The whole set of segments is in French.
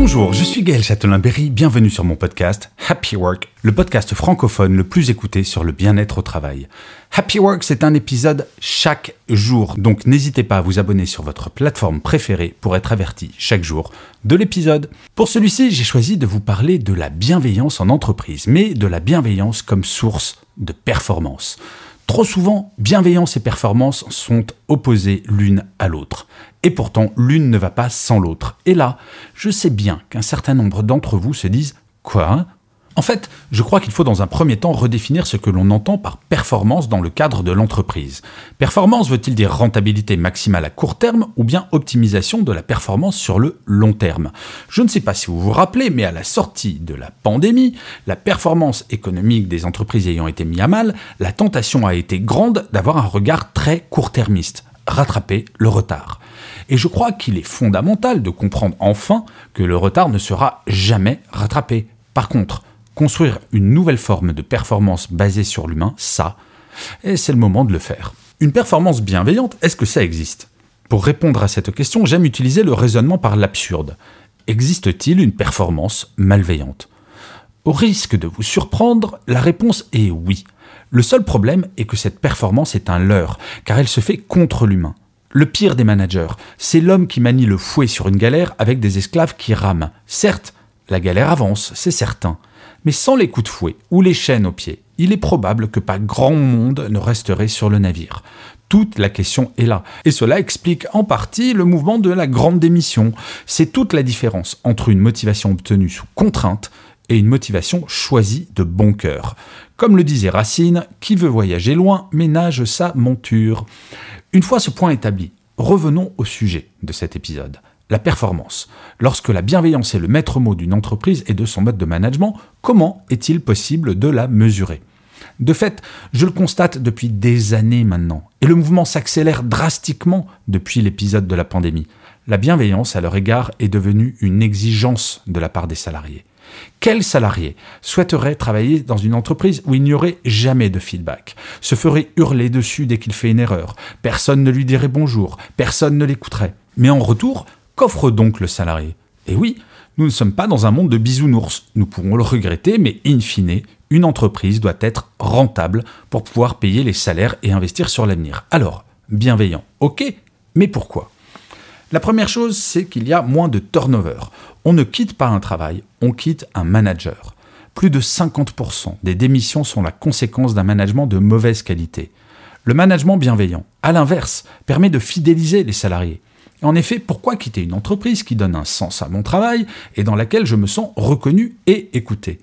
Bonjour, je suis Gaël Châtelain-Berry, bienvenue sur mon podcast Happy Work, le podcast francophone le plus écouté sur le bien-être au travail. Happy Work, c'est un épisode chaque jour, donc n'hésitez pas à vous abonner sur votre plateforme préférée pour être averti chaque jour de l'épisode. Pour celui-ci, j'ai choisi de vous parler de la bienveillance en entreprise, mais de la bienveillance comme source de performance. Trop souvent, bienveillance et performance sont opposées l'une à l'autre. Et pourtant, l'une ne va pas sans l'autre. Et là, je sais bien qu'un certain nombre d'entre vous se disent Quoi? En fait, je crois qu'il faut dans un premier temps redéfinir ce que l'on entend par performance dans le cadre de l'entreprise. Performance veut-il dire rentabilité maximale à court terme ou bien optimisation de la performance sur le long terme? Je ne sais pas si vous vous rappelez, mais à la sortie de la pandémie, la performance économique des entreprises ayant été mise à mal, la tentation a été grande d'avoir un regard très court-termiste, rattraper le retard. Et je crois qu'il est fondamental de comprendre enfin que le retard ne sera jamais rattrapé. Par contre, construire une nouvelle forme de performance basée sur l'humain, ça, c'est le moment de le faire. Une performance bienveillante, est-ce que ça existe? Pour répondre à cette question, j'aime utiliser le raisonnement par l'absurde. Existe-t-il une performance malveillante? Au risque de vous surprendre, la réponse est oui. Le seul problème est que cette performance est un leurre, car elle se fait contre l'humain. Le pire des managers, c'est l'homme qui manie le fouet sur une galère avec des esclaves qui rament. Certes, la galère avance, c'est certain, mais sans les coups de fouet ou les chaînes aux pieds, il est probable que pas grand monde ne resterait sur le navire. Toute la question est là. Et cela explique en partie le mouvement de la grande démission. C'est toute la différence entre une motivation obtenue sous contrainte et une motivation choisie de bon cœur. Comme le disait Racine, qui veut voyager loin ménage sa monture. Une fois ce point établi, revenons au sujet de cet épisode. La performance. Lorsque la bienveillance est le maître mot d'une entreprise et de son mode de management, comment est-il possible de la mesurer? De fait, je le constate depuis des années maintenant, et le mouvement s'accélère drastiquement depuis l'épisode de la pandémie. La bienveillance à leur égard est devenue une exigence de la part des salariés. Quel salarié souhaiterait travailler dans une entreprise où il n'y aurait jamais de feedback, se ferait hurler dessus dès qu'il fait une erreur, personne ne lui dirait bonjour, personne ne l'écouterait Mais en retour, qu'offre donc le salarié? Eh oui, nous ne sommes pas dans un monde de bisounours, nous pourrons le regretter, mais in fine, une entreprise doit être rentable pour pouvoir payer les salaires et investir sur l'avenir. Alors, bienveillant, ok, mais pourquoi? La première chose, c'est qu'il y a moins de turnover. On ne quitte pas un travail, on quitte un manager. Plus de 50% des démissions sont la conséquence d'un management de mauvaise qualité. Le management bienveillant, à l'inverse, permet de fidéliser les salariés. En effet, pourquoi quitter une entreprise qui donne un sens à mon travail et dans laquelle je me sens reconnu et écouté?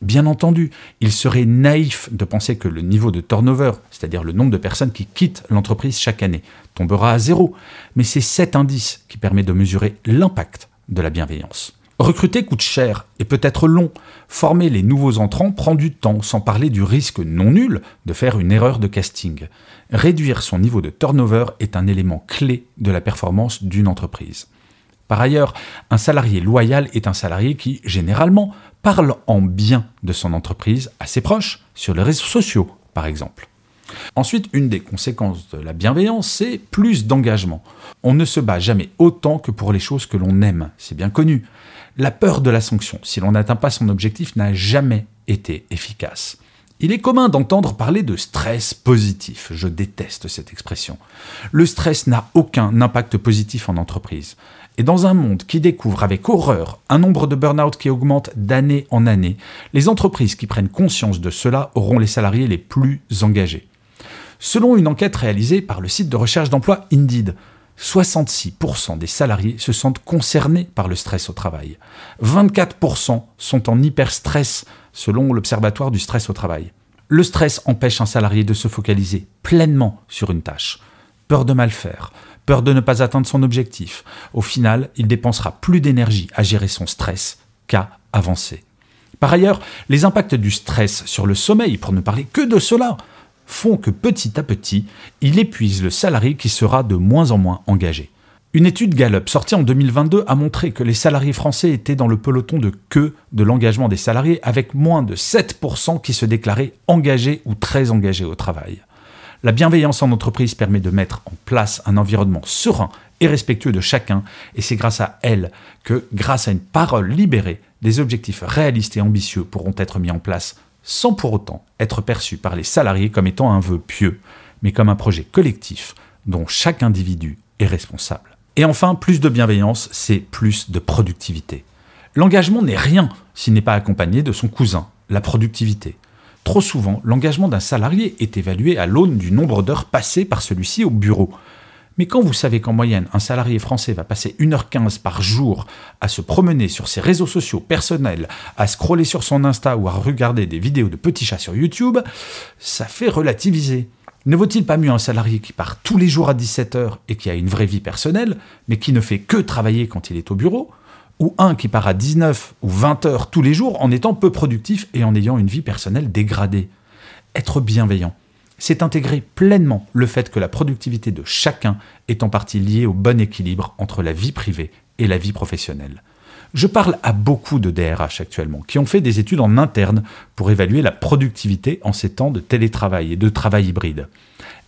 Bien entendu, il serait naïf de penser que le niveau de turnover, c'est-à-dire le nombre de personnes qui quittent l'entreprise chaque année, tombera à zéro, mais c'est cet indice qui permet de mesurer l'impact de la bienveillance. Recruter coûte cher et peut être long. Former les nouveaux entrants prend du temps, sans parler du risque non nul de faire une erreur de casting. Réduire son niveau de turnover est un élément clé de la performance d'une entreprise. Par ailleurs, un salarié loyal est un salarié qui, généralement, parle en bien de son entreprise à ses proches, sur les réseaux sociaux par exemple. Ensuite, une des conséquences de la bienveillance, c'est plus d'engagement. On ne se bat jamais autant que pour les choses que l'on aime, c'est bien connu. La peur de la sanction, si l'on n'atteint pas son objectif, n'a jamais été efficace. Il est commun d'entendre parler de stress positif. Je déteste cette expression. Le stress n'a aucun impact positif en entreprise. Et dans un monde qui découvre avec horreur un nombre de burn-out qui augmente d'année en année, les entreprises qui prennent conscience de cela auront les salariés les plus engagés. Selon une enquête réalisée par le site de recherche d'emploi Indeed, 66% des salariés se sentent concernés par le stress au travail. 24% sont en hyperstress selon l'Observatoire du stress au travail. Le stress empêche un salarié de se focaliser pleinement sur une tâche. Peur de mal faire, peur de ne pas atteindre son objectif. Au final, il dépensera plus d'énergie à gérer son stress qu'à avancer. Par ailleurs, les impacts du stress sur le sommeil, pour ne parler que de cela, font que petit à petit, il épuise le salarié qui sera de moins en moins engagé. Une étude Gallup sortie en 2022 a montré que les salariés français étaient dans le peloton de queue de l'engagement des salariés avec moins de 7% qui se déclaraient engagés ou très engagés au travail. La bienveillance en entreprise permet de mettre en place un environnement serein et respectueux de chacun et c'est grâce à elle que, grâce à une parole libérée, des objectifs réalistes et ambitieux pourront être mis en place sans pour autant être perçus par les salariés comme étant un vœu pieux, mais comme un projet collectif dont chaque individu est responsable. Et enfin, plus de bienveillance, c'est plus de productivité. L'engagement n'est rien s'il n'est pas accompagné de son cousin, la productivité. Trop souvent, l'engagement d'un salarié est évalué à l'aune du nombre d'heures passées par celui-ci au bureau. Mais quand vous savez qu'en moyenne, un salarié français va passer 1h15 par jour à se promener sur ses réseaux sociaux personnels, à scroller sur son Insta ou à regarder des vidéos de petits chats sur YouTube, ça fait relativiser. Ne vaut-il pas mieux un salarié qui part tous les jours à 17h et qui a une vraie vie personnelle, mais qui ne fait que travailler quand il est au bureau, ou un qui part à 19 ou 20 heures tous les jours en étant peu productif et en ayant une vie personnelle dégradée? Être bienveillant, c'est intégrer pleinement le fait que la productivité de chacun est en partie liée au bon équilibre entre la vie privée et la vie professionnelle. Je parle à beaucoup de DRH actuellement qui ont fait des études en interne pour évaluer la productivité en ces temps de télétravail et de travail hybride.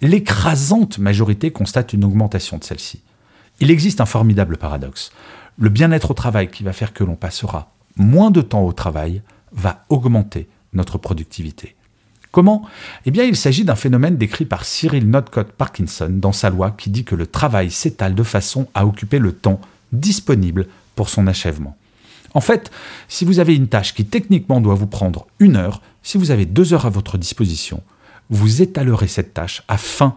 L'écrasante majorité constate une augmentation de celle-ci. Il existe un formidable paradoxe. Le bien-être au travail qui va faire que l'on passera moins de temps au travail va augmenter notre productivité. Comment? Eh bien, il s'agit d'un phénomène décrit par Cyril Notcott Parkinson dans sa loi qui dit que le travail s'étale de façon à occuper le temps disponible pour son achèvement. En fait, si vous avez une tâche qui techniquement doit vous prendre une heure, si vous avez deux heures à votre disposition, vous étalerez cette tâche afin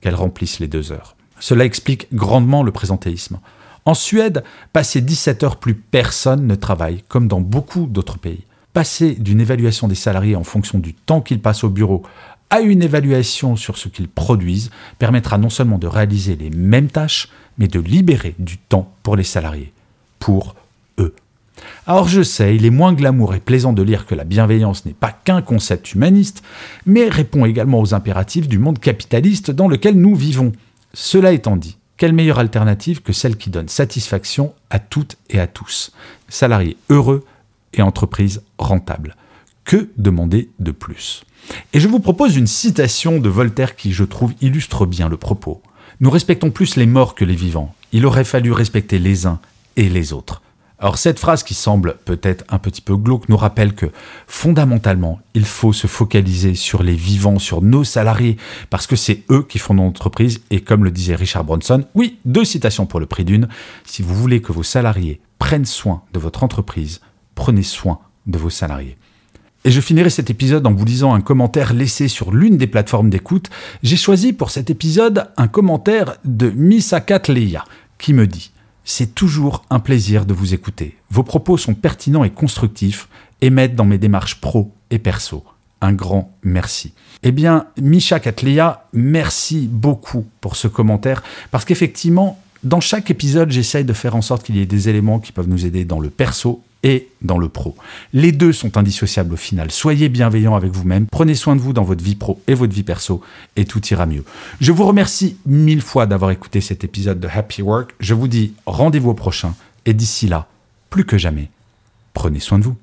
qu'elle remplisse les deux heures. Cela explique grandement le présentéisme. En Suède, passé 17 heures, plus personne ne travaille, comme dans beaucoup d'autres pays. Passer d'une évaluation des salariés en fonction du temps qu'ils passent au bureau à une évaluation sur ce qu'ils produisent permettra non seulement de réaliser les mêmes tâches, mais de libérer du temps pour les salariés pour eux. Alors je sais, il est moins glamour et plaisant de lire que la bienveillance n'est pas qu'un concept humaniste, mais répond également aux impératifs du monde capitaliste dans lequel nous vivons. Cela étant dit, quelle meilleure alternative que celle qui donne satisfaction à toutes et à tous? Salariés heureux et entreprises rentables. Que demander de plus? Et je vous propose une citation de Voltaire qui, je trouve, illustre bien le propos. Nous respectons plus les morts que les vivants. Il aurait fallu respecter les uns et les autres. Alors cette phrase qui semble peut-être un petit peu glauque nous rappelle que fondamentalement, il faut se focaliser sur les vivants, sur nos salariés, parce que c'est eux qui font notre entreprise. Et comme le disait Richard Bronson, oui, deux citations pour le prix d'une, si vous voulez que vos salariés prennent soin de votre entreprise, prenez soin de vos salariés. Et je finirai cet épisode en vous lisant un commentaire laissé sur l'une des plateformes d'écoute. J'ai choisi pour cet épisode un commentaire de Misakat Leia qui me dit c'est toujours un plaisir de vous écouter. Vos propos sont pertinents et constructifs et m'aident dans mes démarches pro et perso. Un grand merci. Eh bien, Misha Katlia, merci beaucoup pour ce commentaire parce qu'effectivement, dans chaque épisode, j'essaye de faire en sorte qu'il y ait des éléments qui peuvent nous aider dans le perso et dans le pro. Les deux sont indissociables au final. Soyez bienveillants avec vous-même, prenez soin de vous dans votre vie pro et votre vie perso, et tout ira mieux. Je vous remercie mille fois d'avoir écouté cet épisode de Happy Work. Je vous dis rendez-vous au prochain, et d'ici là, plus que jamais, prenez soin de vous.